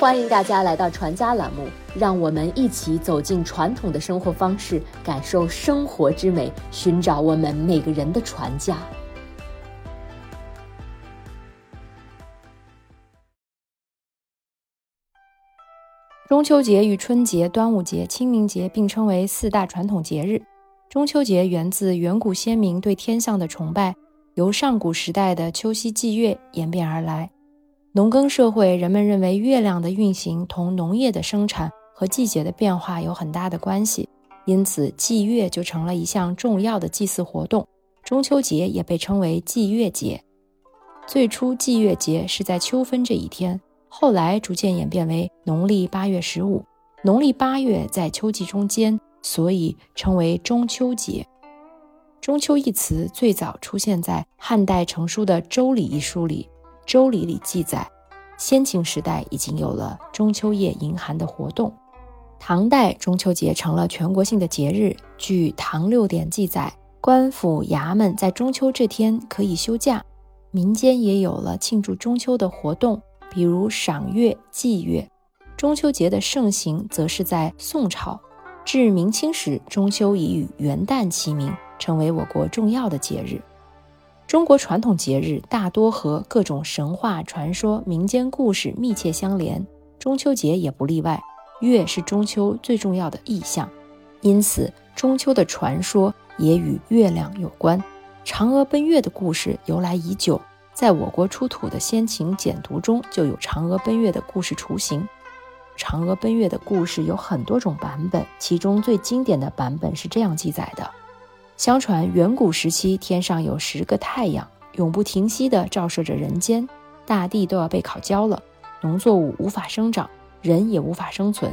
欢迎大家来到传家栏目，让我们一起走进传统的生活方式，感受生活之美，寻找我们每个人的传家。中秋节与春节、端午节、清明节并称为四大传统节日。中秋节源自远古先民对天象的崇拜，由上古时代的秋夕祭月演变而来。农耕社会，人们认为月亮的运行同农业的生产和季节的变化有很大的关系，因此祭月就成了一项重要的祭祀活动。中秋节也被称为祭月节。最初，祭月节是在秋分这一天，后来逐渐演变为农历八月十五。农历八月在秋季中间，所以称为中秋节。中秋一词最早出现在汉代成书的《周礼》一书里。《周礼》里记载，先秦时代已经有了中秋夜迎寒的活动。唐代中秋节成了全国性的节日。据《唐六典》记载，官府衙门在中秋这天可以休假。民间也有了庆祝中秋的活动，比如赏月、祭月。中秋节的盛行则是在宋朝。至明清时，中秋已与元旦齐名，成为我国重要的节日。中国传统节日大多和各种神话传说、民间故事密切相连，中秋节也不例外。月是中秋最重要的意象，因此中秋的传说也与月亮有关。嫦娥奔月的故事由来已久，在我国出土的先秦简牍中就有嫦娥奔月的故事雏形。嫦娥奔月的故事有很多种版本，其中最经典的版本是这样记载的。相传远古时期，天上有十个太阳，永不停息地照射着人间，大地都要被烤焦了，农作物无法生长，人也无法生存。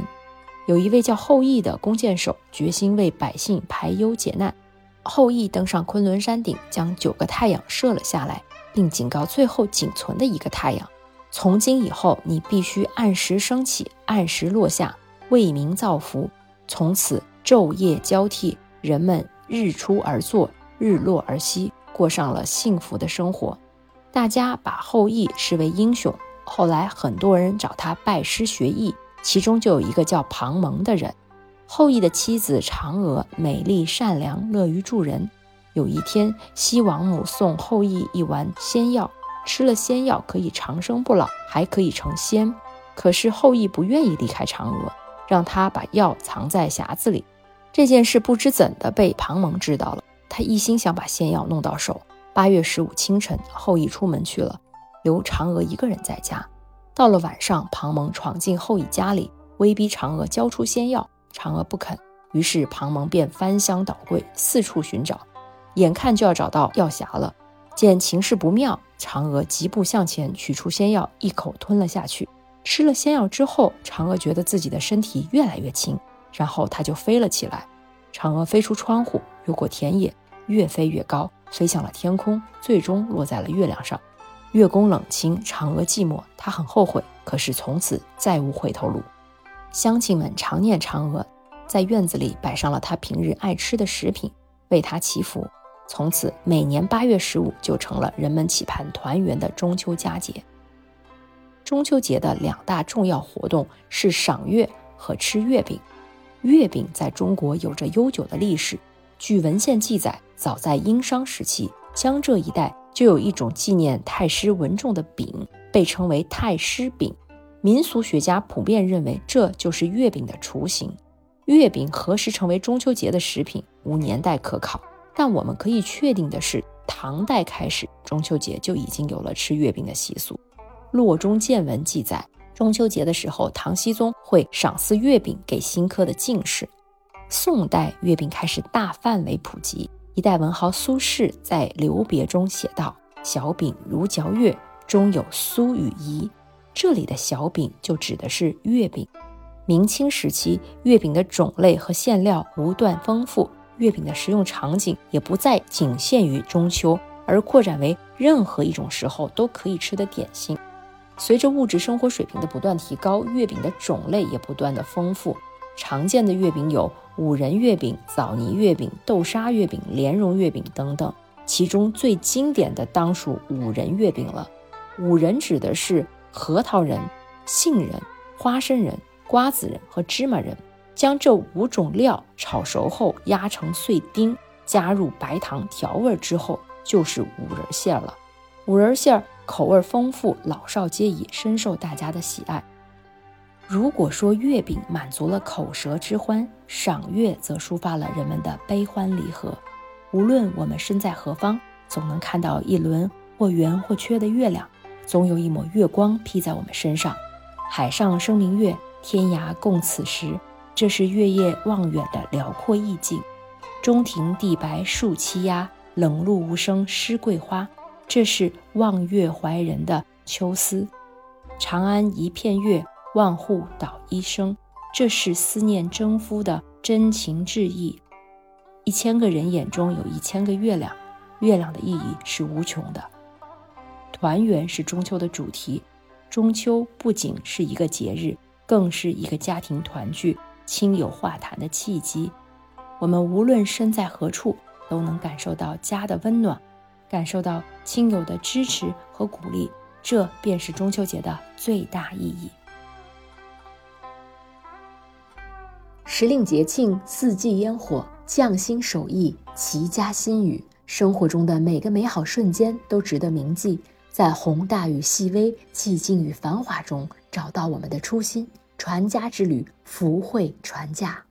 有一位叫后羿的弓箭手，决心为百姓排忧解难。后羿登上昆仑山顶，将九个太阳射了下来，并警告最后仅存的一个太阳：从今以后，你必须按时升起，按时落下，为民造福。从此昼夜交替，人们。日出而作，日落而息，过上了幸福的生活。大家把后羿视为英雄。后来很多人找他拜师学艺，其中就有一个叫庞蒙的人。后羿的妻子嫦娥美丽善良，乐于助人。有一天，西王母送后羿一丸仙药，吃了仙药可以长生不老，还可以成仙。可是后羿不愿意离开嫦娥，让他把药藏在匣子里。这件事不知怎的被庞蒙知道了，他一心想把仙药弄到手。八月十五清晨，后羿出门去了，留嫦娥一个人在家。到了晚上，庞蒙闯进后羿家里，威逼嫦娥交出仙药。嫦娥不肯，于是庞蒙便翻箱倒柜，四处寻找，眼看就要找到药匣了。见情势不妙，嫦娥疾步向前，取出仙药，一口吞了下去。吃了仙药之后，嫦娥觉得自己的身体越来越轻。然后它就飞了起来，嫦娥飞出窗户，越过田野，越飞越高，飞向了天空，最终落在了月亮上。月宫冷清，嫦娥寂寞，她很后悔，可是从此再无回头路。乡亲们常念嫦娥，在院子里摆上了她平日爱吃的食品，为她祈福。从此，每年八月十五就成了人们期盼团圆的中秋佳节。中秋节的两大重要活动是赏月和吃月饼。月饼在中国有着悠久的历史。据文献记载，早在殷商时期，江浙一带就有一种纪念太师文仲的饼，被称为太师饼。民俗学家普遍认为，这就是月饼的雏形。月饼何时成为中秋节的食品，无年代可考。但我们可以确定的是，唐代开始，中秋节就已经有了吃月饼的习俗。《洛中见闻》记载。中秋节的时候，唐僖宗会赏赐月饼给新科的进士。宋代月饼开始大范围普及。一代文豪苏轼在《留别》中写道：“小饼如嚼月，中有酥与饴。”这里的小饼就指的是月饼。明清时期，月饼的种类和馅料不断丰富，月饼的食用场景也不再仅限于中秋，而扩展为任何一种时候都可以吃的点心。随着物质生活水平的不断提高，月饼的种类也不断的丰富。常见的月饼有五仁月饼、枣泥月饼、豆沙月饼、莲蓉月饼等等。其中最经典的当属五仁月饼了。五仁指的是核桃仁、杏仁、花生仁、瓜子仁和芝麻仁，将这五种料炒熟后压成碎丁，加入白糖调味之后，就是五仁馅了。五仁馅儿口味丰富，老少皆宜，深受大家的喜爱。如果说月饼满足了口舌之欢，赏月则抒发了人们的悲欢离合。无论我们身在何方，总能看到一轮或圆或缺的月亮，总有一抹月光披在我们身上。海上生明月，天涯共此时。这是月夜望远的辽阔意境。中庭地白树栖鸦，冷露无声湿桂花。这是望月怀人的秋思，长安一片月，万户捣衣声。这是思念征夫的真情致意。一千个人眼中有一千个月亮，月亮的意义是无穷的。团圆是中秋的主题，中秋不仅是一个节日，更是一个家庭团聚、亲友话谈的契机。我们无论身在何处，都能感受到家的温暖。感受到亲友的支持和鼓励，这便是中秋节的最大意义。时令节庆，四季烟火，匠心手艺，齐家心语，生活中的每个美好瞬间都值得铭记。在宏大与细微、寂静与繁华中，找到我们的初心。传家之旅，福慧传家。